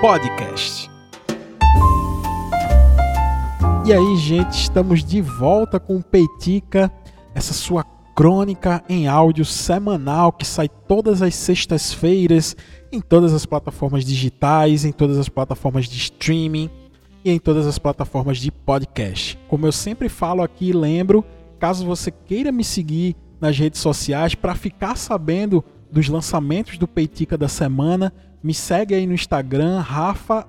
Podcast. E aí, gente, estamos de volta com o Peitica, essa sua crônica em áudio semanal que sai todas as sextas-feiras em todas as plataformas digitais, em todas as plataformas de streaming e em todas as plataformas de podcast. Como eu sempre falo aqui, lembro, caso você queira me seguir nas redes sociais para ficar sabendo dos lançamentos do Peitica da semana, me segue aí no Instagram, Rafa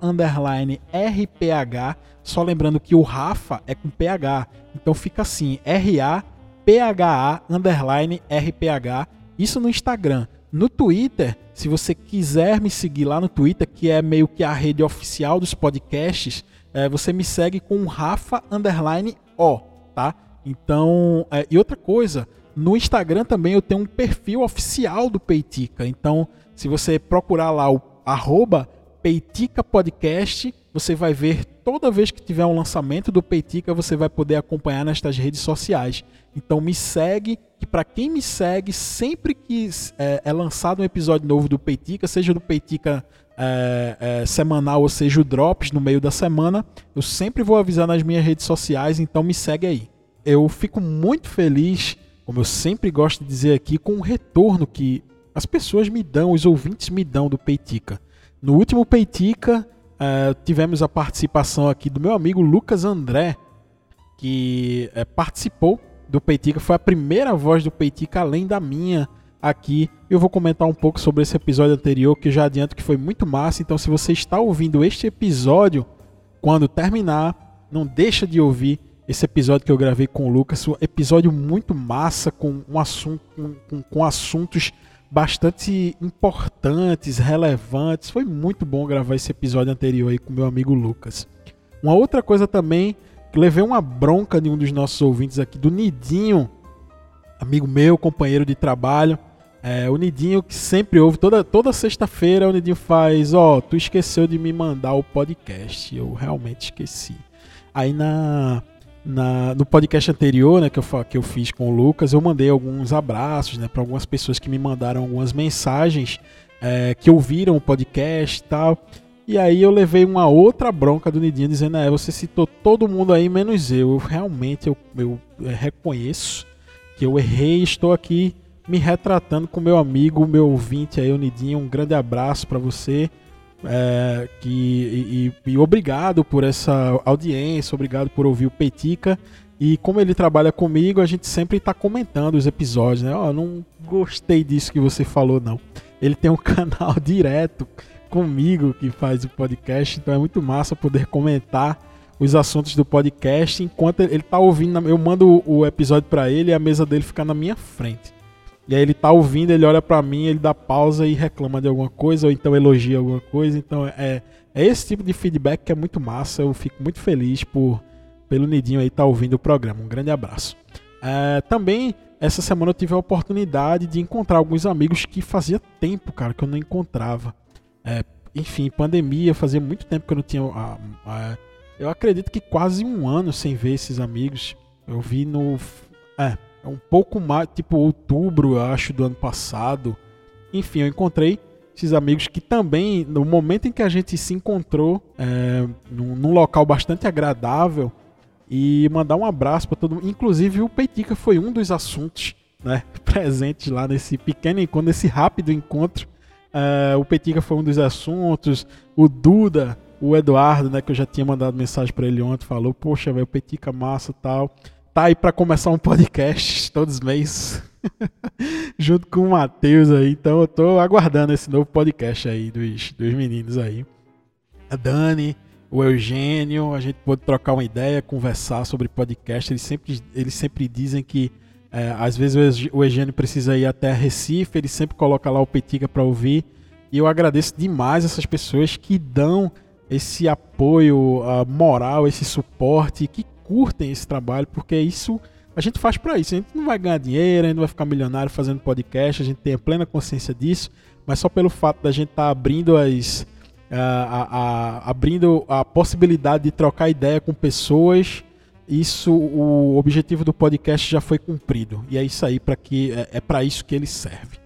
RPH. Só lembrando que o Rafa é com PH. Então fica assim, R-A-P-H-A underline RPH. Isso no Instagram. No Twitter, se você quiser me seguir lá no Twitter, que é meio que a rede oficial dos podcasts, é, você me segue com Rafa underline O, tá? Então, é, e outra coisa, no Instagram também eu tenho um perfil oficial do Peitica. Então, se você procurar lá o arroba Peitica Podcast, você vai ver toda vez que tiver um lançamento do Peitica, você vai poder acompanhar nestas redes sociais. Então me segue, que para quem me segue, sempre que é, é, lançado um episódio novo do Peitica, seja do Peitica é, é, semanal ou seja o Drops no meio da semana, eu sempre vou avisar nas minhas redes sociais, então me segue aí. Eu fico muito feliz como eu sempre gosto de dizer aqui, com o retorno que as pessoas me dão, os ouvintes me dão do Peitica. No último Peitica, uh, tivemos a participação aqui do meu amigo Lucas André, que uh, participou do Peitica, foi a primeira voz do Peitica além da minha aqui. Eu vou comentar um pouco sobre esse episódio anterior, que já adianto que foi muito massa. Então, se você está ouvindo este episódio, quando terminar, não deixa de ouvir esse episódio que eu gravei com o Lucas, um episódio muito massa, com, um assunto, com, com assuntos bastante importantes, relevantes. Foi muito bom gravar esse episódio anterior aí com meu amigo Lucas. Uma outra coisa também, que levei uma bronca de um dos nossos ouvintes aqui, do Nidinho, amigo meu, companheiro de trabalho. É, o Nidinho que sempre ouve, toda, toda sexta-feira o Nidinho faz, ó, oh, tu esqueceu de me mandar o podcast. Eu realmente esqueci. Aí na na, no podcast anterior, né, que eu, que eu fiz com o Lucas, eu mandei alguns abraços, né, para algumas pessoas que me mandaram algumas mensagens é, que ouviram o podcast e tal. E aí eu levei uma outra bronca do Nidinho dizendo, é, você citou todo mundo aí menos eu. eu realmente eu, eu, reconheço que eu errei, estou aqui me retratando com meu amigo, meu ouvinte aí, o Nidinho. Um grande abraço para você. É, que, e, e, obrigado por essa audiência, obrigado por ouvir o Petica. E como ele trabalha comigo, a gente sempre está comentando os episódios, né? Ó, oh, não gostei disso que você falou, não. Ele tem um canal direto comigo que faz o podcast, então é muito massa poder comentar os assuntos do podcast enquanto ele está ouvindo. Eu mando o episódio para ele e a mesa dele fica na minha frente. E aí ele tá ouvindo, ele olha para mim, ele dá pausa e reclama de alguma coisa, ou então elogia alguma coisa. Então é, é esse tipo de feedback que é muito massa. Eu fico muito feliz por pelo Nidinho aí tá ouvindo o programa. Um grande abraço. É, também essa semana eu tive a oportunidade de encontrar alguns amigos que fazia tempo, cara, que eu não encontrava. É, enfim, pandemia, fazia muito tempo que eu não tinha. A, a, eu acredito que quase um ano sem ver esses amigos. Eu vi no. É, é um pouco mais, tipo outubro, acho, do ano passado. Enfim, eu encontrei esses amigos que também, no momento em que a gente se encontrou, é, num, num, local bastante agradável, e mandar um abraço para todo mundo. Inclusive, o Peitica foi um dos assuntos né, presentes lá nesse pequeno encontro, nesse rápido encontro. É, o Peitica foi um dos assuntos. O Duda, o Eduardo, né, que eu já tinha mandado mensagem para ele ontem, falou: Poxa, velho, o Peitica massa tal tá aí para começar um podcast todos os meses. Junto com o Matheus aí. Então eu tô aguardando esse novo podcast aí dos, dos meninos aí. A Dani, o Eugênio, a gente pode trocar uma ideia, conversar sobre podcast. Eles sempre, eles sempre dizem que é, às vezes o Eugênio precisa ir até Recife, ele sempre coloca lá o Petiga para ouvir. E eu agradeço demais essas pessoas que dão esse apoio moral, esse suporte, que curtem esse trabalho, porque isso a gente faz para isso. A gente não vai ganhar dinheiro, a gente não vai ficar milionário fazendo podcast, a gente tem a plena consciência disso, mas só pelo fato da gente estar tá abrindo as. A, a, a, abrindo a possibilidade de trocar ideia com pessoas, isso o objetivo do podcast já foi cumprido. E é isso aí para que é, é para isso que ele serve.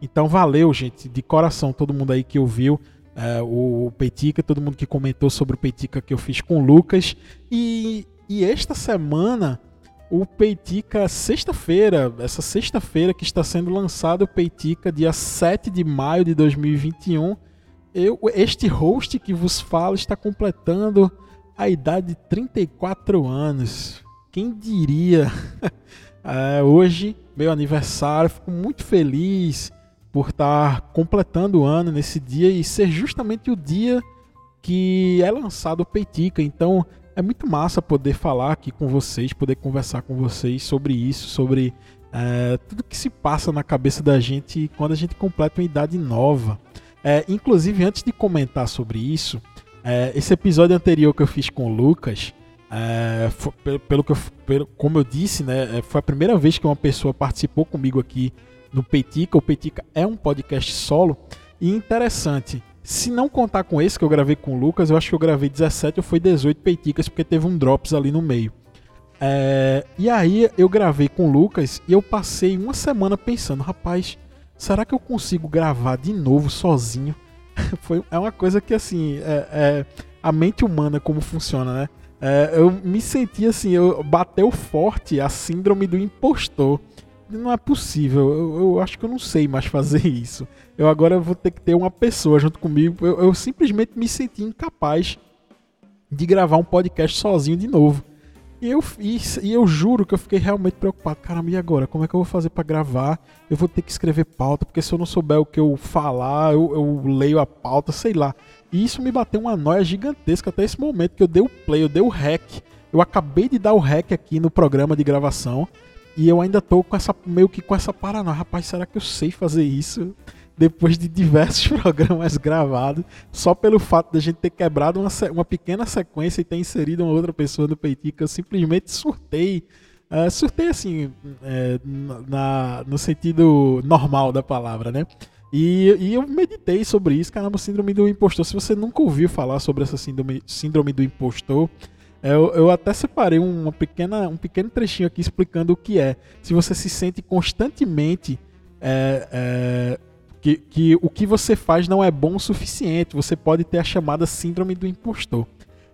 Então valeu, gente, de coração todo mundo aí que ouviu. é, o Peitica, todo mundo que comentou sobre o Peitica que eu fiz com o Lucas. E, e esta semana, o Peitica, sexta-feira, essa sexta-feira que está sendo lançado o Peitica, dia 7 de maio de 2021, eu, este host que vos falo está completando a idade de 34 anos. Quem diria? é, hoje, meu aniversário, fico muito feliz por estar completando o ano nesse dia e ser justamente o dia que é lançado o Peitica. Então é muito massa poder falar aqui com vocês, poder conversar com vocês sobre isso, sobre é, tudo que se passa na cabeça da gente quando a gente completa uma idade nova. É, inclusive, antes de comentar sobre isso, é, esse episódio anterior que eu fiz com o Lucas, é, foi, pelo, que eu, pelo, como eu disse, né, é, foi a primeira vez que uma pessoa participou comigo aqui no Peitica. O Peitica é um podcast solo e interessante. Se não contar com esse que eu gravei com o Lucas, eu acho que eu gravei 17 ou foi 18 Peiticas, porque teve um drops ali no meio. É, e aí eu gravei com o Lucas e eu passei uma semana pensando, rapaz, será que eu consigo gravar de novo sozinho? foi, é uma coisa que assim, é, é, a mente humana como funciona, né? É, eu me senti assim, eu bateu forte a síndrome do impostor não é possível. Eu, eu, acho que eu não sei mais fazer isso. Eu agora vou ter que ter uma pessoa junto comigo. Eu, eu simplesmente me senti incapaz de gravar um podcast sozinho de novo. E eu, e, e, eu juro que eu fiquei realmente preocupado. Caramba, e agora? Como é que eu vou fazer para gravar? Eu vou ter que escrever pauta, porque se eu não souber o que eu falar, eu, eu leio a pauta, sei lá. E isso me bateu uma noia gigantesca até esse momento que eu dei o play, eu dei o rec. Eu acabei de dar o rec aqui no programa de gravação. E eu ainda tô com essa meio que com essa paranoia. Rapaz, será que eu sei fazer isso? Depois de diversos programas gravados, só pelo fato de a gente ter quebrado uma, uma pequena sequência e ter inserido uma outra pessoa no Peitica, eu simplesmente surtei. Uh, surtei assim, é, na, no sentido normal da palavra, né? E, e, eu meditei sobre isso, caramba, síndrome do impostor. Se você nunca ouviu falar sobre essa síndrome, síndrome do impostor, eu, eu, até separei uma pequena, um pequeno trechinho aqui explicando o que é. Se você se sente constantemente é, é, que, que o que você faz não é bom o suficiente, você pode ter a chamada síndrome do impostor.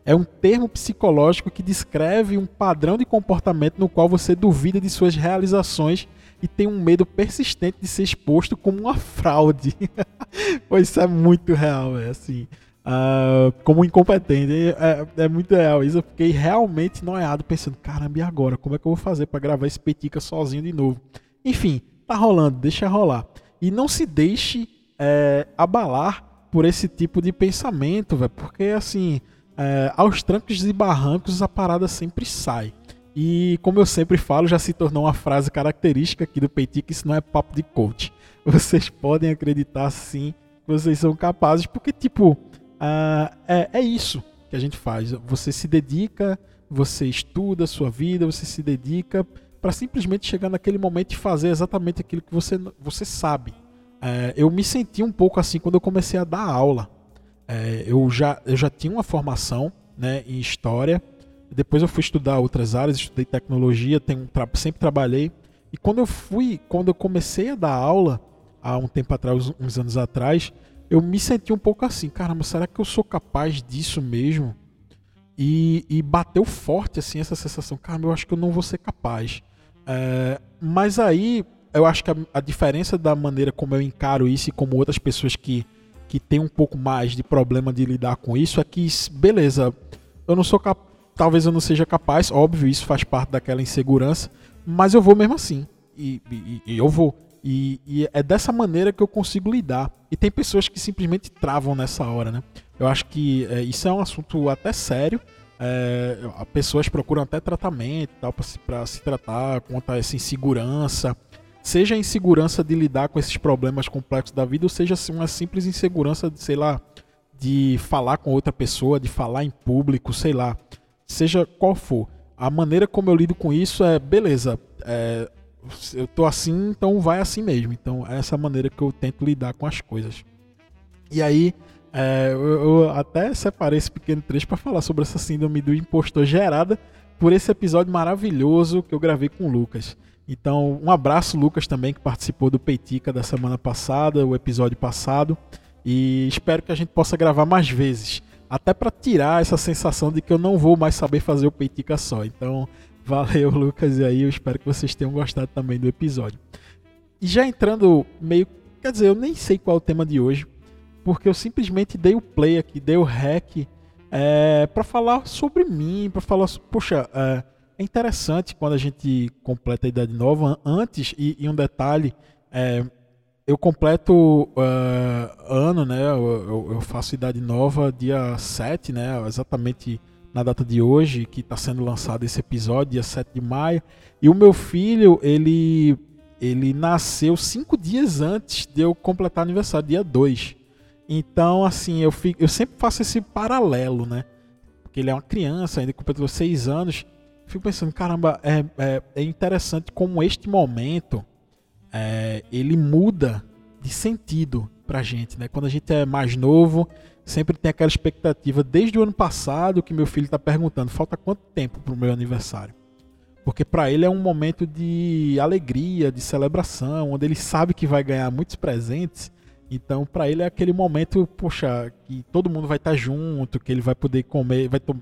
É um termo psicológico que descreve um padrão de comportamento no qual você duvida de suas realizações e tem um medo persistente de ser exposto como uma fraude. pois isso é muito real, é assim uh, como incompetente. É, é, muito real isso. Eu fiquei realmente noiado pensando: caramba, e agora? Como é que eu vou fazer para gravar esse Petica sozinho de novo? Enfim, tá rolando, deixa rolar. E não se deixe é, abalar por esse tipo de pensamento, velho, porque assim, é, aos trancos e barrancos a parada sempre sai. E como eu sempre falo, já se tornou uma frase característica aqui do Peitica, isso não é papo de coach. Vocês podem acreditar sim vocês são capazes, porque tipo, ah, é, é isso que a gente faz. Você se dedica, você estuda a sua vida, você se dedica para simplesmente chegar naquele momento e fazer exatamente aquilo que você, você sabe. É, eu me senti um pouco assim quando eu comecei a dar aula. É, eu, já, eu já tinha uma formação né, em história, depois eu fui estudar outras áreas, estudei tecnologia, tenho, sempre trabalhei. E quando eu fui, quando eu comecei a dar aula, há um tempo atrás, uns anos atrás, eu me senti um pouco assim, caramba, será que eu sou capaz disso mesmo? E, e bateu forte assim essa sensação, caramba, eu acho que eu não vou ser capaz. É, mas aí eu acho que a, a, diferença da maneira como eu encaro isso e como outras pessoas que, que têm um pouco mais de problema de lidar com isso é que, beleza, eu não sou capaz, talvez eu não seja capaz, óbvio, isso faz parte daquela insegurança, mas eu vou mesmo assim. E, e, e eu vou. E, e, é dessa maneira que eu consigo lidar. E tem pessoas que simplesmente travam nessa hora, né? Eu acho que é, isso é um assunto até sério. É, pessoas procuram até tratamento tal para se, se tratar contra essa insegurança. Seja a insegurança de lidar com esses problemas complexos da vida, ou seja uma simples insegurança de, sei lá, de falar com outra pessoa, de falar em público, sei lá. Seja qual for. A maneira como eu lido com isso é, beleza, é, eu tô assim, então vai assim mesmo. Então, é essa maneira que eu tento lidar com as coisas. E aí, é, eu, eu, até separei esse pequeno trecho para falar sobre essa síndrome do impostor gerada por esse episódio maravilhoso que eu gravei com o Lucas. Então, um abraço, Lucas, também, que participou do Peitica da semana passada, o episódio passado. E espero que a gente possa gravar mais vezes. Até para tirar essa sensação de que eu não vou mais saber fazer o Peitica só. Então, valeu, Lucas, e aí eu espero que vocês tenham gostado também do episódio. E já entrando meio. Quer dizer, eu nem sei qual é o tema de hoje, porque eu simplesmente dei o play aqui, dei o rec é, para falar sobre mim, para falar. Poxa, é, é, interessante quando a gente completa a idade nova. Antes, e, e um detalhe, é, eu completo uh, ano, né? Eu, eu, faço idade nova dia 7, né? Exatamente na data de hoje, que está sendo lançado esse episódio, dia 7 de maio. E o meu filho, ele, ele nasceu cinco dias antes de eu completar aniversário, dia 2. Então, assim, eu, fico, eu sempre faço esse paralelo, né? Porque ele é uma criança, ainda completou seis anos. Fico pensando, caramba, é, é, é interessante como este momento é, ele muda de sentido pra gente, né? Quando a gente é mais novo, sempre tem aquela expectativa. Desde o ano passado que meu filho está perguntando, falta quanto tempo pro meu aniversário? Porque para ele é um momento de alegria, de celebração, onde ele sabe que vai ganhar muitos presentes então, para ele é aquele momento, poxa, que todo mundo vai estar tá junto, que ele vai poder comer, vai to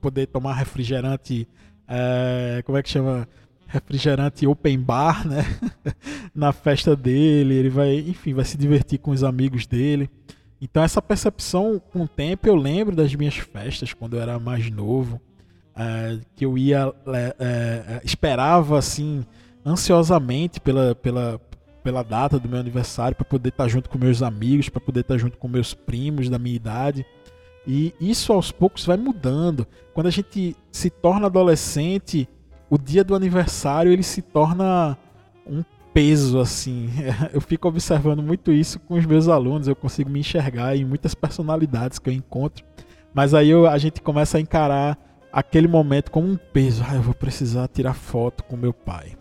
poder tomar refrigerante, é, como é que chama? Refrigerante open bar, né? Na festa dele, ele vai, enfim, vai se divertir com os amigos dele. Então, essa percepção, com o tempo, eu lembro das minhas festas quando eu era mais novo, é, que eu ia, é, é esperava assim, ansiosamente pela, pela, pela data do meu aniversário para poder estar tá junto com meus amigos, para poder estar tá junto com meus primos da minha idade. E isso aos poucos vai mudando. Quando a gente se torna adolescente, o dia do aniversário ele se torna um peso assim. Eu fico observando muito isso com os meus alunos, eu consigo me enxergar em muitas personalidades que eu encontro. Mas aí eu, a gente começa a encarar aquele momento como um peso. Ah, eu vou precisar tirar foto com meu pai.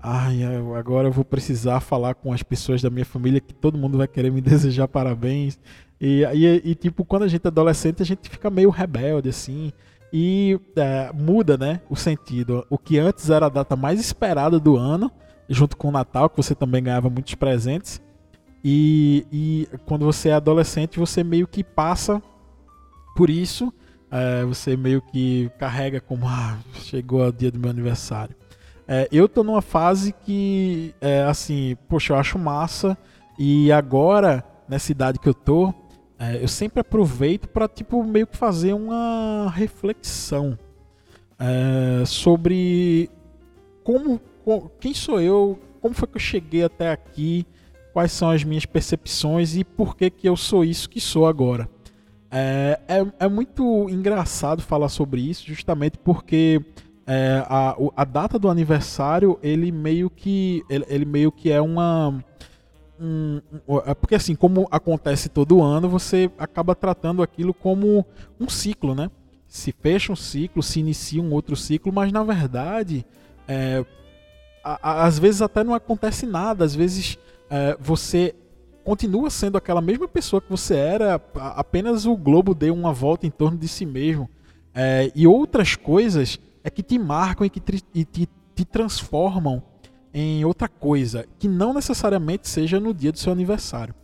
Ai, agora eu vou precisar falar com as pessoas da minha família que todo mundo vai querer me desejar parabéns. E, e, e tipo, quando a gente é adolescente, a gente fica meio rebelde, assim. E é, muda, né, o sentido. O que antes era a data mais esperada do ano, junto com o Natal, que você também ganhava muitos presentes. E, e quando você é adolescente, você meio que passa por isso. É, você meio que carrega como, ah, chegou o dia do meu aniversário. É, eu tô numa fase que, é, assim, poxa, eu acho massa. E agora, nessa idade que eu tô, é, eu sempre aproveito para tipo, meio que fazer uma reflexão é, sobre como, quem sou eu, como foi que eu cheguei até aqui, quais são as minhas percepções e por que, que eu sou isso que sou agora. É, é, é muito engraçado falar sobre isso, justamente porque é, a, a data do aniversário, ele meio que. Ele, ele meio que é uma. Um, é porque assim, como acontece todo ano, você acaba tratando aquilo como um ciclo, né? Se fecha um ciclo, se inicia um outro ciclo, mas na verdade, é, às vezes até não acontece nada, às vezes é, você continua sendo aquela mesma pessoa que você era, apenas o globo deu uma volta em torno de si mesmo. É, e outras coisas é que te marcam e que te, e te, te transformam em outra coisa, que não necessariamente seja no dia do seu aniversário.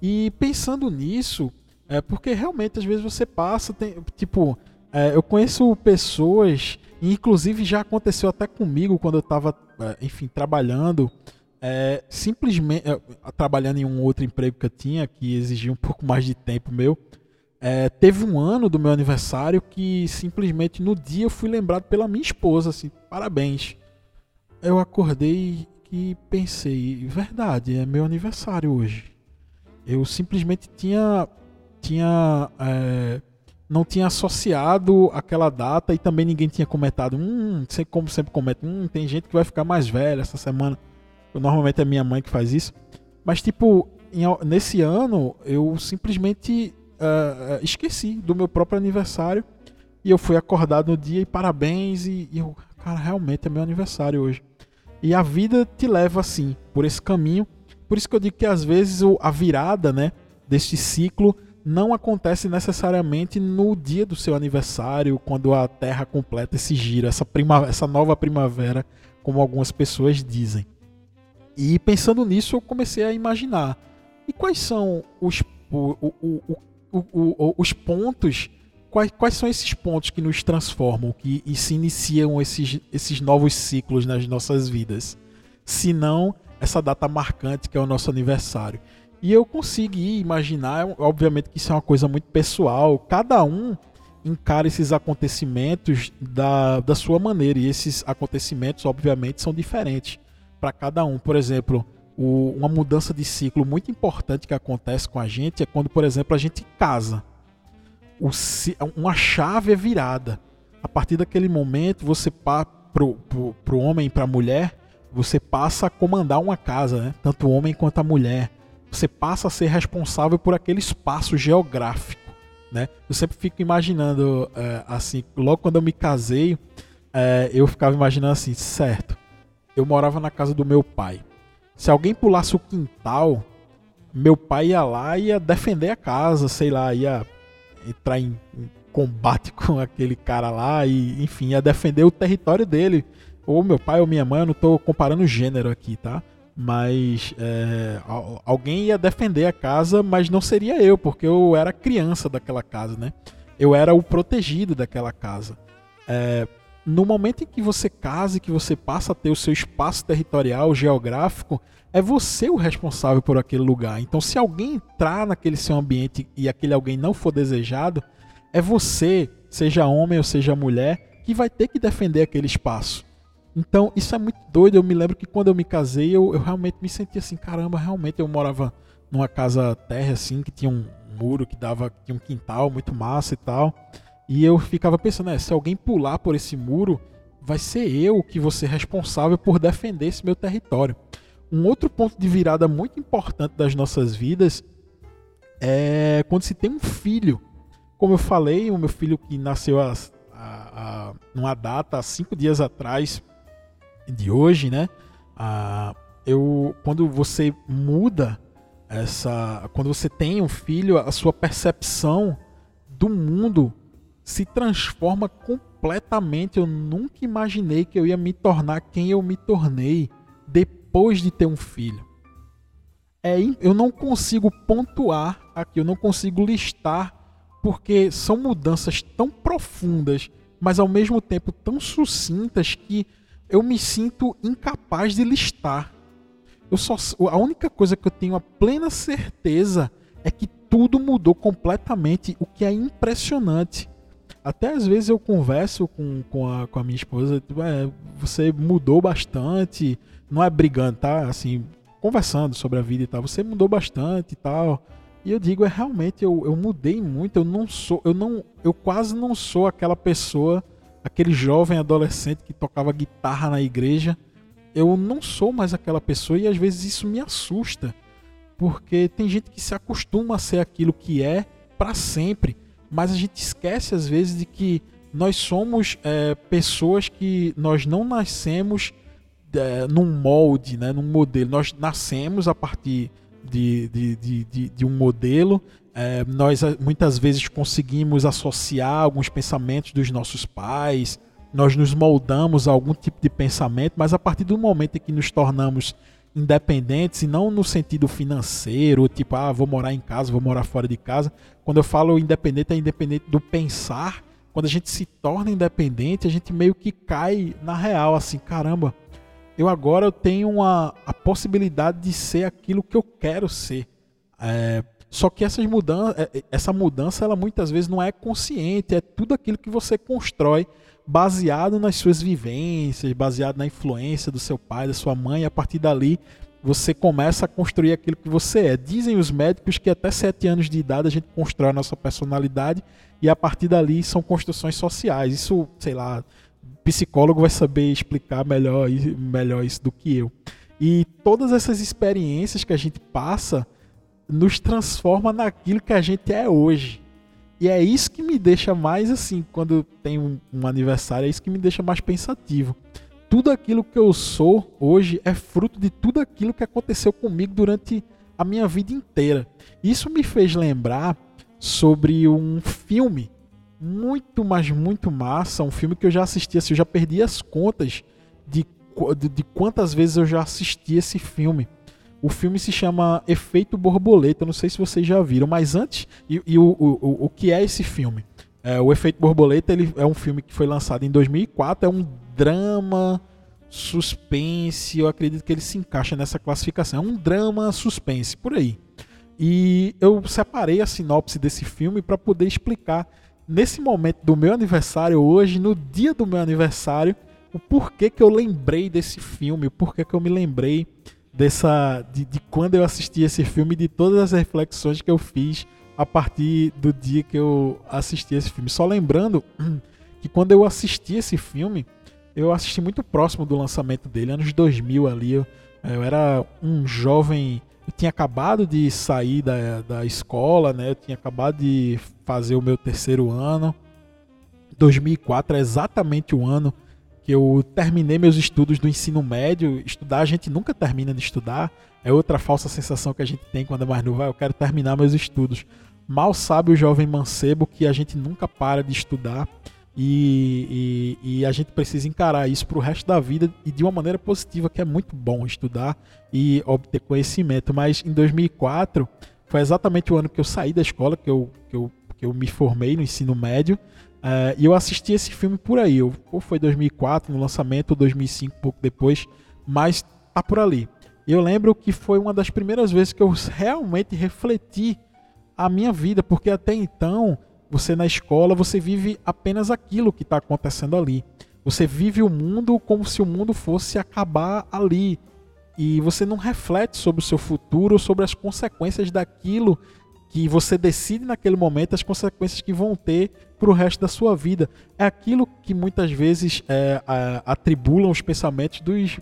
E pensando nisso, é porque realmente às vezes você passa, tem, tipo, é, eu conheço pessoas, inclusive já aconteceu até comigo quando eu estava, enfim, trabalhando, é, simplesmente é, trabalhando em um outro emprego que eu tinha, que exigia um pouco mais de tempo meu. É, teve um ano do meu aniversário que simplesmente no dia eu fui lembrado pela minha esposa, assim, parabéns. Eu acordei e pensei, verdade, é meu aniversário hoje. Eu simplesmente tinha, tinha é, não tinha associado aquela data e também ninguém tinha comentado, hum, como sempre comenta, hum, tem gente que vai ficar mais velha essa semana. Normalmente é minha mãe que faz isso. Mas tipo, em, nesse ano eu simplesmente uh, esqueci do meu próprio aniversário e eu fui acordado no dia e parabéns e, e eu, cara, realmente é meu aniversário hoje. E a vida te leva assim, por esse caminho. Por isso que eu digo que às vezes a virada, né, deste ciclo não acontece necessariamente no dia do seu aniversário, quando a Terra completa esse giro, essa, essa nova primavera, como algumas pessoas dizem. E pensando nisso, eu comecei a imaginar. E quais são os o, o, o, os pontos. Quais, quais são esses pontos que nos transformam que, e se iniciam esses, esses novos ciclos nas nossas vidas? Se não essa data marcante que é o nosso aniversário. E eu consegui imaginar, obviamente que isso é uma coisa muito pessoal, cada um encara esses acontecimentos da, da sua maneira, e esses acontecimentos, obviamente, são diferentes para cada um. Por exemplo, o, uma mudança de ciclo muito importante que acontece com a gente é quando, por exemplo, a gente casa. O, uma chave é virada. A partir daquele momento, você para o homem e para a mulher, você passa a comandar uma casa, né? tanto o homem quanto a mulher. Você passa a ser responsável por aquele espaço geográfico. Né? Eu sempre fico imaginando, é, assim, logo quando eu me casei, é, eu ficava imaginando assim, certo, eu morava na casa do meu pai se alguém pulasse o quintal, meu pai ia lá e ia defender a casa, sei lá, ia entrar em, em combate com aquele cara lá e, enfim, ia defender o território dele. Ou meu pai ou minha mãe, eu não estou comparando gênero aqui, tá? Mas é, alguém ia defender a casa, mas não seria eu, porque eu era criança daquela casa, né? Eu era o protegido daquela casa. É, no momento em que você casa e que você passa a ter o seu espaço territorial, geográfico, é você o responsável por aquele lugar. Então, se alguém entrar naquele seu ambiente e aquele alguém não for desejado, é você, seja homem ou seja mulher, que vai ter que defender aquele espaço. Então, isso é muito doido. Eu me lembro que quando eu me casei, eu, eu realmente me senti assim, caramba, realmente eu morava numa casa terra assim, que tinha um muro que dava, tinha um quintal muito massa e tal. E eu ficava pensando, né, se alguém pular por esse muro, vai ser eu que vou ser responsável por defender esse meu território. Um outro ponto de virada muito importante das nossas vidas é quando se tem um filho. Como eu falei, o meu filho que nasceu a, a, a numa data há cinco dias atrás de hoje, né? A, eu, quando você muda essa, quando você tem um filho, a sua percepção do mundo se transforma completamente. Eu nunca imaginei que eu ia me tornar quem eu me tornei depois de ter um filho. É, eu não consigo pontuar aqui, eu não consigo listar, porque são mudanças tão profundas, mas ao mesmo tempo tão sucintas que eu me sinto incapaz de listar. Eu só, a única coisa que eu tenho a plena certeza é que tudo mudou completamente, o que é impressionante. Até às vezes eu converso com, com, a, com a minha esposa, tipo, é, você mudou bastante, não é brigando, tá? Assim, conversando sobre a vida e tal, você mudou bastante e tal. E eu digo, é realmente eu, eu mudei muito, eu não sou, eu não, eu quase não sou aquela pessoa, aquele jovem adolescente que tocava guitarra na igreja. Eu não sou mais aquela pessoa e às vezes isso me assusta, porque tem gente que se acostuma a ser aquilo que é para sempre mas a gente esquece às vezes de que nós somos é, pessoas que nós não nascemos é, num molde, né, num modelo. Nós nascemos a partir de, de, de, de, de um modelo. É, nós muitas vezes conseguimos associar alguns pensamentos dos nossos pais, nós nos moldamos a algum tipo de pensamento, mas a partir do momento em que nos tornamos independentes e não no sentido financeiro, tipo, ah, vou morar em casa, vou morar fora de casa. Quando eu falo independente, é independente do pensar. Quando a gente se torna independente, a gente meio que cai na real, assim, caramba, eu agora eu tenho uma, a possibilidade de ser aquilo que eu quero ser. É, só que essas mudanças, é, essa mudança, ela muitas vezes não é consciente, é tudo aquilo que você constrói baseado nas suas vivências, baseado na influência do seu pai, da sua mãe, e a partir dali você começa a construir aquilo que você é. Dizem os médicos que até 7 anos de idade a gente constrói a nossa personalidade e a partir dali são construções sociais. Isso, sei lá, psicólogo vai saber explicar melhor, melhor isso do que eu. E todas essas experiências que a gente passa nos transforma naquilo que a gente é hoje. E é isso que me deixa mais assim, quando tem um, um aniversário, é isso que me deixa mais pensativo. Tudo aquilo que eu sou hoje é fruto de tudo aquilo que aconteceu comigo durante a minha vida inteira. Isso me fez lembrar sobre um filme muito, mas muito massa, um filme que eu já assisti, assim, eu já perdi as contas de, de, de quantas vezes eu já assisti esse filme. O filme se chama Efeito Borboleta, não sei se vocês já viram, mas antes, e, e o, o, o que é esse filme? É, o Efeito Borboleta ele é um filme que foi lançado em 2004, é um drama suspense, eu acredito que ele se encaixa nessa classificação. É um drama suspense, por aí. E eu separei a sinopse desse filme para poder explicar, nesse momento do meu aniversário, hoje, no dia do meu aniversário, o porquê que eu lembrei desse filme, o porquê que eu me lembrei dessa de, de quando eu assisti esse filme, de todas as reflexões que eu fiz a partir do dia que eu assisti esse filme. Só lembrando que quando eu assisti esse filme, eu assisti muito próximo do lançamento dele, anos 2000 ali. Eu, eu era um jovem. Eu tinha acabado de sair da, da escola, né? Eu tinha acabado de fazer o meu terceiro ano. 2004 é exatamente o ano que eu terminei meus estudos do ensino médio. Estudar, a gente nunca termina de estudar. É outra falsa sensação que a gente tem quando é mais novo. Ah, eu quero terminar meus estudos. Mal sabe o jovem mancebo que a gente nunca para de estudar. E, e, e, a gente precisa encarar isso para o resto da vida e de uma maneira positiva, que é muito bom estudar e obter conhecimento. Mas em 2004 foi exatamente o ano que eu saí da escola, que eu, que eu, que eu me formei no ensino médio. Uh, e eu assisti esse filme por aí. ou foi 2004 no lançamento, ou 2005, pouco depois, mas tá por ali. Eu lembro que foi uma das primeiras vezes que eu realmente refleti a minha vida, porque até então você na escola, você vive apenas aquilo que está acontecendo ali. Você vive o mundo como se o mundo fosse acabar ali. E você não reflete sobre o seu futuro, sobre as consequências daquilo que você decide naquele momento, as consequências que vão ter para o resto da sua vida. É aquilo que muitas vezes é, atribulam os pensamentos dos,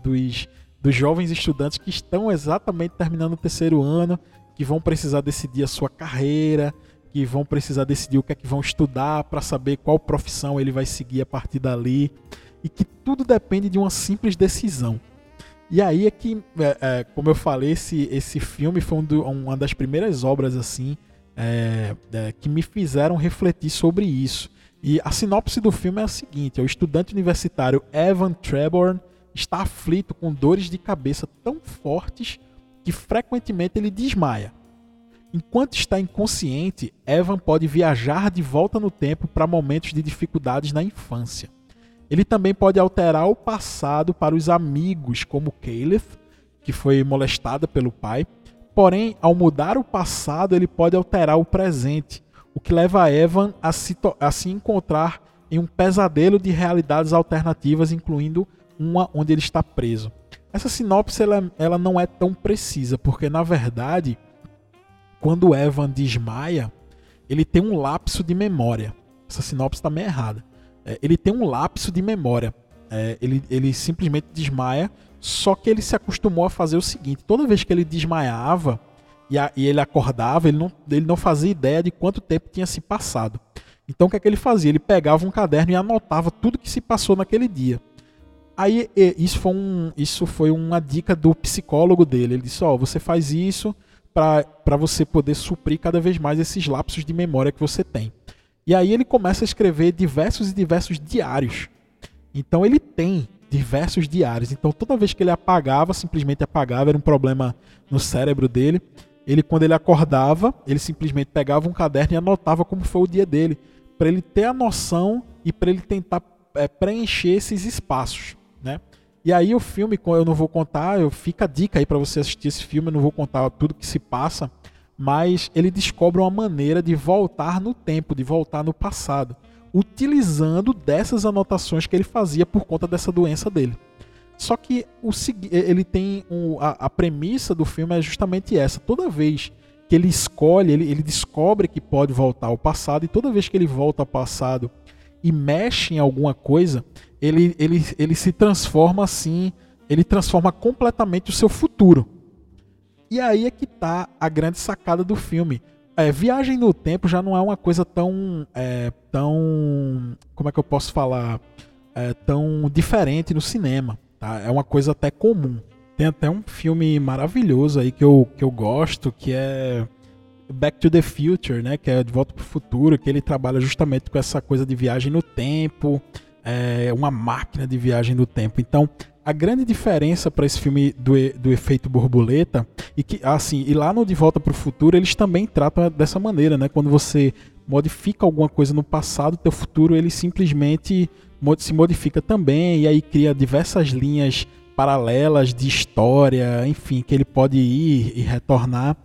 dos, dos jovens estudantes que estão exatamente terminando o terceiro ano, que vão precisar decidir a sua carreira, que vão precisar decidir o que é que vão estudar para saber qual profissão ele vai seguir a partir dali e que tudo depende de uma simples decisão. E aí é que, é, é, como eu falei, esse, esse filme foi um do, uma das primeiras obras assim é, é, que me fizeram refletir sobre isso. E a sinopse do filme é a seguinte: o estudante universitário Evan Treborn está aflito com dores de cabeça tão fortes que frequentemente ele desmaia. Enquanto está inconsciente, Evan pode viajar de volta no tempo para momentos de dificuldades na infância. Ele também pode alterar o passado para os amigos, como Caleb, que foi molestada pelo pai. Porém, ao mudar o passado, ele pode alterar o presente, o que leva Evan a se, a se encontrar em um pesadelo de realidades alternativas, incluindo uma onde ele está preso. Essa sinopse ela, ela não é tão precisa, porque na verdade quando Evan desmaia, ele tem um lapso de memória. Essa sinopse está meio errada. É, ele tem um lapso de memória. É, ele, ele simplesmente desmaia, só que ele se acostumou a fazer o seguinte: toda vez que ele desmaiava e, a, e ele acordava, ele não, ele não fazia ideia de quanto tempo tinha se passado. Então o que é que ele fazia? Ele pegava um caderno e anotava tudo que se passou naquele dia. Aí isso foi, um, isso foi uma dica do psicólogo dele. Ele disse: Ó, oh, você faz isso para você poder suprir cada vez mais esses lapsos de memória que você tem. E aí ele começa a escrever diversos e diversos diários. Então ele tem diversos diários. Então toda vez que ele apagava, simplesmente apagava, era um problema no cérebro dele. Ele quando ele acordava, ele simplesmente pegava um caderno e anotava como foi o dia dele, para ele ter a noção e para ele tentar é, preencher esses espaços, né? E aí o filme, eu não vou contar, eu fica a dica aí para você assistir esse filme, eu não vou contar tudo que se passa, mas ele descobre uma maneira de voltar no tempo, de voltar no passado, utilizando dessas anotações que ele fazia por conta dessa doença dele. Só que o, ele tem um, a, a, premissa do filme é justamente essa. Toda vez que ele escolhe, ele, ele descobre que pode voltar ao passado, e toda vez que ele volta ao passado e mexe em alguma coisa, ele, ele, ele se transforma assim, ele transforma completamente o seu futuro. E aí é que tá a grande sacada do filme. É, viagem no tempo já não é uma coisa tão. É, tão. Como é que eu posso falar? É, tão diferente no cinema. Tá? É uma coisa até comum. Tem até um filme maravilhoso aí que eu, que eu gosto, que é Back to the Future, né? Que é De Volta para o Futuro, que ele trabalha justamente com essa coisa de viagem no tempo é, uma máquina de viagem no tempo. Então, a grande diferença para esse filme do, do efeito borboleta e que assim e lá no De Volta para o Futuro eles também tratam dessa maneira, né? Quando você modifica alguma coisa no passado, teu futuro ele simplesmente se modifica também e aí cria diversas linhas paralelas de história, enfim, que ele pode ir e retornar.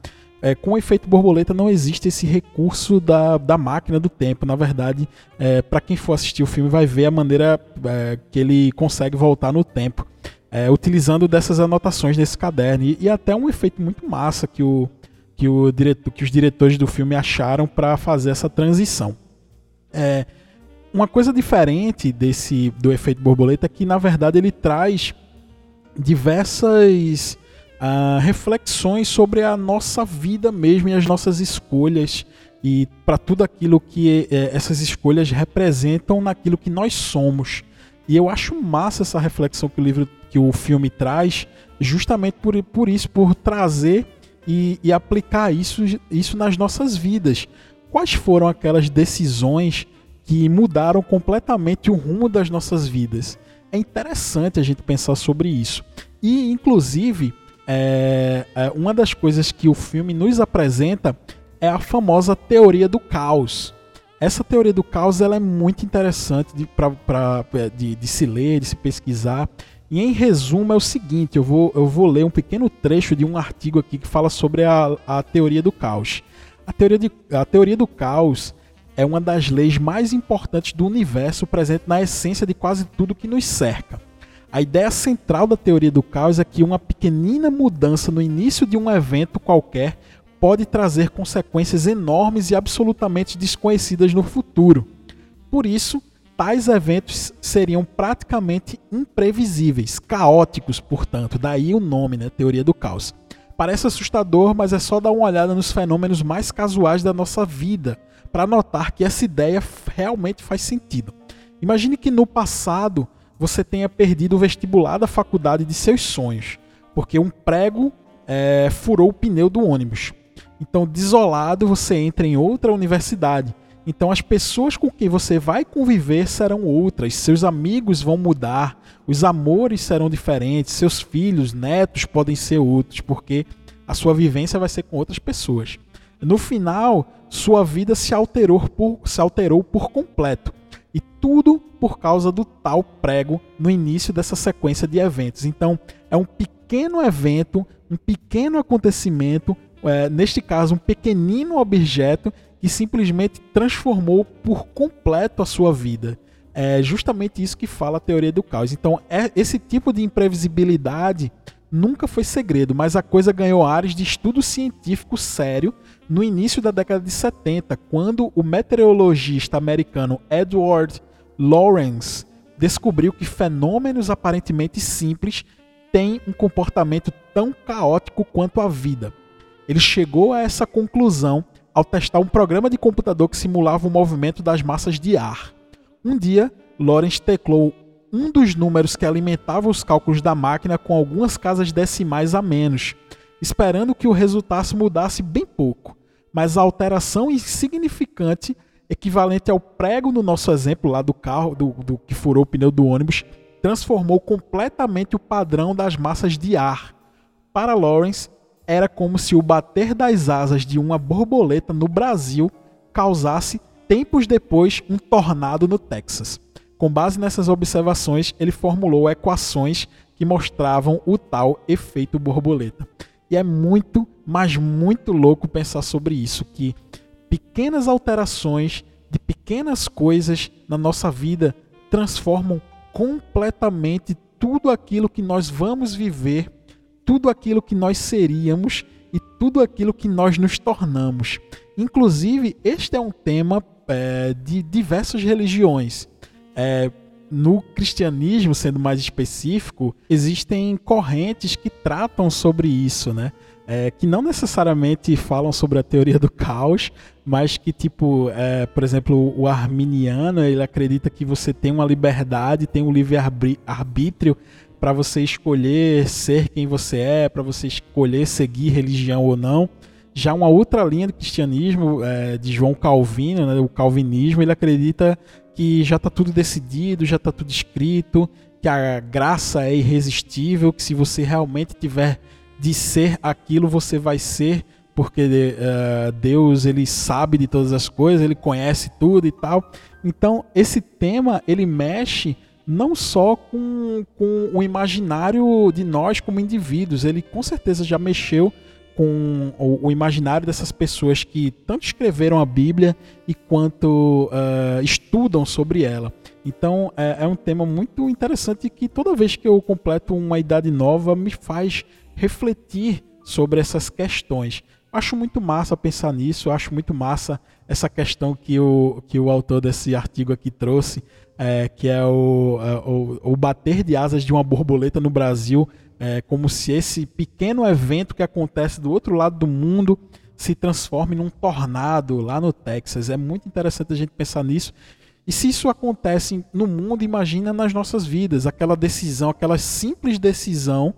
É, com o efeito borboleta não existe esse recurso da, da máquina do tempo. Na verdade, é, para quem for assistir o filme vai ver a maneira é, que ele consegue voltar no tempo, é, utilizando dessas anotações desse caderno. E, e, até um efeito muito massa que, o, que, o diretor, que os diretores do filme acharam para fazer essa transição. É, uma coisa diferente desse do efeito borboleta é que, na verdade, ele traz diversas uh, reflexões sobre a nossa vida mesmo e as nossas escolhas e para tudo aquilo que é, essas escolhas representam naquilo que nós somos. E eu acho massa essa reflexão que o livro, que o filme traz, justamente por, por isso, por trazer e, e aplicar isso, isso nas nossas vidas. Quais foram aquelas decisões que mudaram completamente o rumo das nossas vidas? É interessante a gente pensar sobre isso. E, inclusive, é, é, uma das coisas que o filme nos apresenta é a famosa teoria do caos. Essa teoria do caos ela é muito interessante de, pra, pra, é, de, de se ler, de se pesquisar. E em resumo é o seguinte: eu vou, eu vou ler um pequeno trecho de um artigo aqui que fala sobre a, a teoria do caos. A teoria, de, a teoria do caos é uma das leis mais importantes do universo presente na essência de quase tudo que nos cerca. A ideia central da teoria do caos é que uma pequenina mudança no início de um evento qualquer pode trazer consequências enormes e absolutamente desconhecidas no futuro. Por isso, tais eventos seriam praticamente imprevisíveis, caóticos, portanto, daí o nome, né, teoria do caos. Parece assustador, mas é só dar uma olhada nos fenômenos mais casuais da nossa vida para notar que essa ideia realmente faz sentido. Imagine que no passado você tenha perdido o vestibular da faculdade de seus sonhos, porque um prego é, furou o pneu do ônibus. Então, desolado, você entra em outra universidade. Então, as pessoas com quem você vai conviver serão outras, seus amigos vão mudar, os amores serão diferentes, seus filhos, netos podem ser outros, porque a sua vivência vai ser com outras pessoas. No final, sua vida se alterou por, se alterou por completo. E tudo por causa do tal prego no início dessa sequência de eventos. Então, é um pequeno evento, um pequeno acontecimento, é, neste caso, um pequenino objeto que simplesmente transformou por completo a sua vida. É justamente isso que fala a teoria do caos. Então, é, esse tipo de imprevisibilidade nunca foi segredo, mas a coisa ganhou ares de estudo científico sério no início da década de 70, quando o meteorologista americano Edward Lorenz descobriu que fenômenos aparentemente simples têm um comportamento tão caótico quanto a vida. Ele chegou a essa conclusão ao testar um programa de computador que simulava o movimento das massas de ar. Um dia, Lorenz teclou um dos números que alimentava os cálculos da máquina com algumas casas decimais a menos, esperando que o resultado mudasse bem pouco, mas a alteração insignificante, equivalente ao prego no nosso exemplo lá do carro, do, do que furou o pneu do ônibus, transformou completamente o padrão das massas de ar. Para Lawrence, era como se o bater das asas de uma borboleta no Brasil causasse, tempos depois, um tornado no Texas. Com base nessas observações, ele formulou equações que mostravam o tal efeito borboleta. E é muito, mas muito louco pensar sobre isso, que pequenas alterações de pequenas coisas na nossa vida transformam completamente tudo aquilo que nós vamos viver, tudo aquilo que nós seríamos e tudo aquilo que nós nos tornamos. Inclusive, este é um tema é, de diversas religiões. É, no cristianismo, sendo mais específico, existem correntes que tratam sobre isso, né? É, que não necessariamente falam sobre a teoria do caos, mas que, tipo, é, por exemplo, o arminiano ele acredita que você tem uma liberdade, tem um livre-arbítrio para você escolher ser quem você é, para você escolher seguir religião ou não. Já uma outra linha do cristianismo, é, de João Calvino, né, o calvinismo, ele acredita que já está tudo decidido, já está tudo escrito, que a graça é irresistível, que se você realmente tiver de ser aquilo, você vai ser, porque uh, Deus ele sabe de todas as coisas, ele conhece tudo e tal. Então esse tema ele mexe não só com, com o imaginário de nós como indivíduos, ele com certeza já mexeu com o, o, imaginário dessas pessoas que tanto escreveram a Bíblia e quanto uh, estudam sobre ela. Então é, é, um tema muito interessante que toda vez que eu completo uma idade nova me faz refletir sobre essas questões. Acho muito massa pensar nisso, acho muito massa essa questão que o, que o autor desse artigo aqui trouxe, é, que é o, é, o, o bater de asas de uma borboleta no Brasil é como se esse pequeno evento que acontece do outro lado do mundo se transforme num tornado lá no Texas. É muito interessante a gente pensar nisso. E se isso acontece no mundo, imagina nas nossas vidas, aquela decisão, aquela simples decisão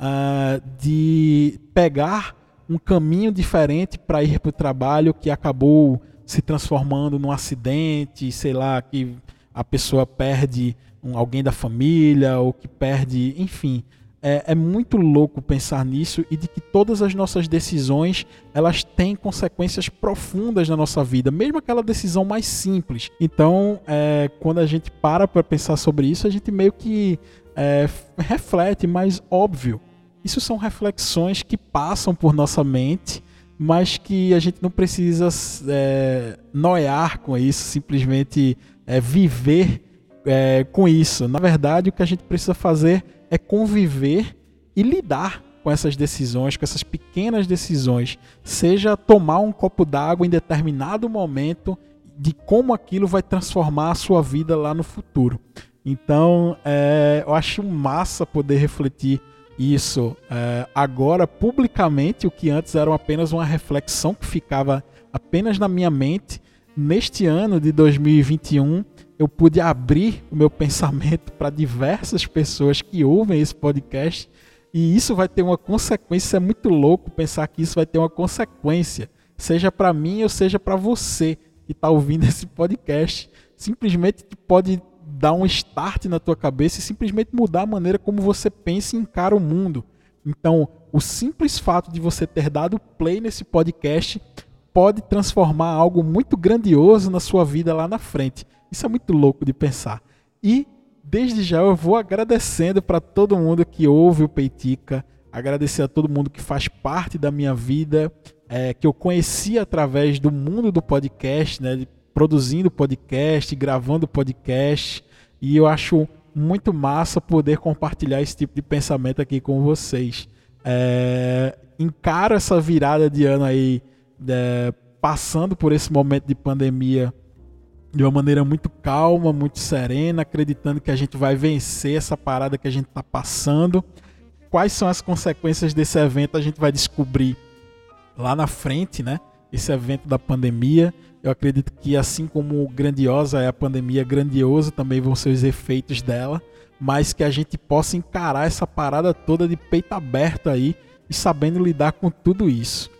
uh, de pegar um caminho diferente para ir para o trabalho que acabou se transformando num acidente, sei lá, que a pessoa perde um, alguém da família ou que perde, enfim, é, é, muito louco pensar nisso e de que todas as nossas decisões elas têm consequências profundas na nossa vida, mesmo aquela decisão mais simples. Então, é, quando a gente para para pensar sobre isso, a gente meio que é, reflete, mas óbvio, isso são reflexões que passam por nossa mente, mas que a gente não precisa é, noiar com isso, simplesmente é, viver é, com isso. Na verdade, o que a gente precisa fazer é conviver e lidar com essas decisões, com essas pequenas decisões, seja tomar um copo d'água em determinado momento, de como aquilo vai transformar a sua vida lá no futuro. Então, é, eu acho massa poder refletir isso é, agora publicamente, o que antes era apenas uma reflexão que ficava apenas na minha mente. Neste ano de 2021, eu pude abrir o meu pensamento para diversas pessoas que ouvem esse podcast e isso vai ter uma consequência. É muito louco pensar que isso vai ter uma consequência, seja para mim ou seja para você que está ouvindo esse podcast. Simplesmente pode dar um start na tua cabeça e simplesmente mudar a maneira como você pensa e encara o mundo. Então, o simples fato de você ter dado play nesse podcast pode transformar algo muito grandioso na sua vida lá na frente. Isso é muito louco de pensar. E desde já eu vou agradecendo para todo mundo que ouve o Peitica, agradecer a todo mundo que faz parte da minha vida, é, que eu conheci através do mundo do podcast, né, produzindo podcast, gravando podcast, e eu acho muito massa poder compartilhar esse tipo de pensamento aqui com vocês. É, encaro essa virada de ano aí, é, passando por esse momento de pandemia de uma maneira muito calma, muito serena, acreditando que a gente vai vencer essa parada que a gente está passando. Quais são as consequências desse evento a gente vai descobrir lá na frente, né? Esse evento da pandemia. Eu acredito que assim como grandiosa é a pandemia, grandioso também vão ser os efeitos dela, mas que a gente possa encarar essa parada toda de peito aberto aí e sabendo lidar com tudo isso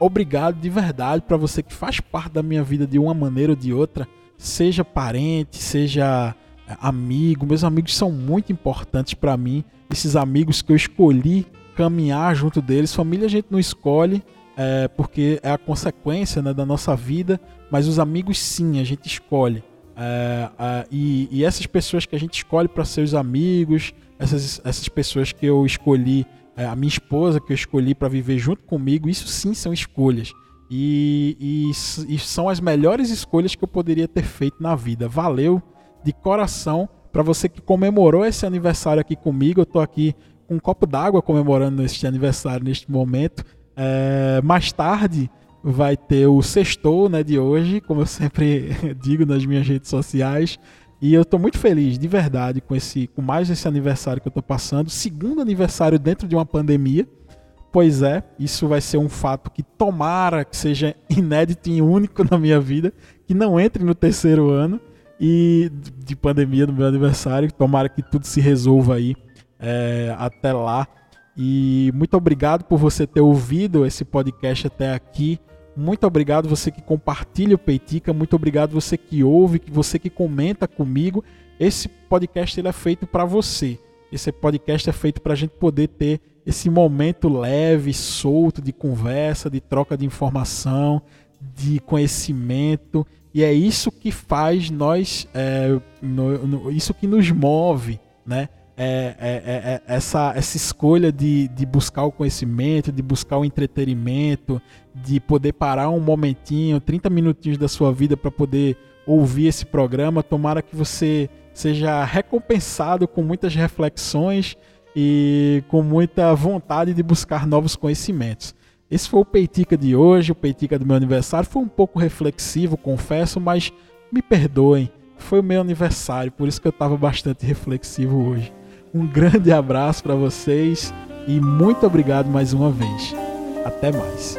obrigado de verdade para você que faz parte da minha vida de uma maneira ou de outra, seja parente, seja é, amigo. Meus amigos são muito importantes para mim. Esses amigos que eu escolhi caminhar junto deles. Família a gente não escolhe, é, porque é a consequência né, da nossa vida, mas os amigos sim, a gente escolhe. É, é, e, e, essas pessoas que a gente escolhe para ser os amigos, essas, essas pessoas que eu escolhi a minha esposa que eu escolhi para viver junto comigo, isso sim são escolhas. E, e, e, são as melhores escolhas que eu poderia ter feito na vida. Valeu de coração para você que comemorou esse aniversário aqui comigo. Eu estou aqui com um copo d'água comemorando este aniversário neste momento. É, mais tarde vai ter o sextou né, de hoje, como eu sempre digo nas minhas redes sociais. E eu estou muito feliz, de verdade, com esse, com mais esse aniversário que eu estou passando, segundo aniversário dentro de uma pandemia. Pois é, isso vai ser um fato que tomara que seja inédito e único na minha vida, que não entre no terceiro ano e de pandemia do meu aniversário. Tomara que tudo se resolva aí é, até lá. E muito obrigado por você ter ouvido esse podcast até aqui. Muito obrigado você que compartilha o Peitica, muito obrigado você que ouve, você que comenta comigo. Esse podcast ele é feito para você. Esse podcast é feito para a gente poder ter esse momento leve, solto de conversa, de troca de informação, de conhecimento. E é isso que faz nós, é, no, no, isso que nos move, né? É, é, é, é, essa, essa escolha de, de buscar o conhecimento, de buscar o entretenimento, de poder parar um momentinho, 30 minutinhos da sua vida para poder ouvir esse programa. Tomara que você seja recompensado com muitas reflexões e com muita vontade de buscar novos conhecimentos. Esse foi o Peitica de hoje, o Peitica do meu aniversário. Foi um pouco reflexivo, confesso, mas me perdoem. Foi o meu aniversário, por isso que eu estava bastante reflexivo hoje. Um grande abraço para vocês e muito obrigado mais uma vez. Até mais.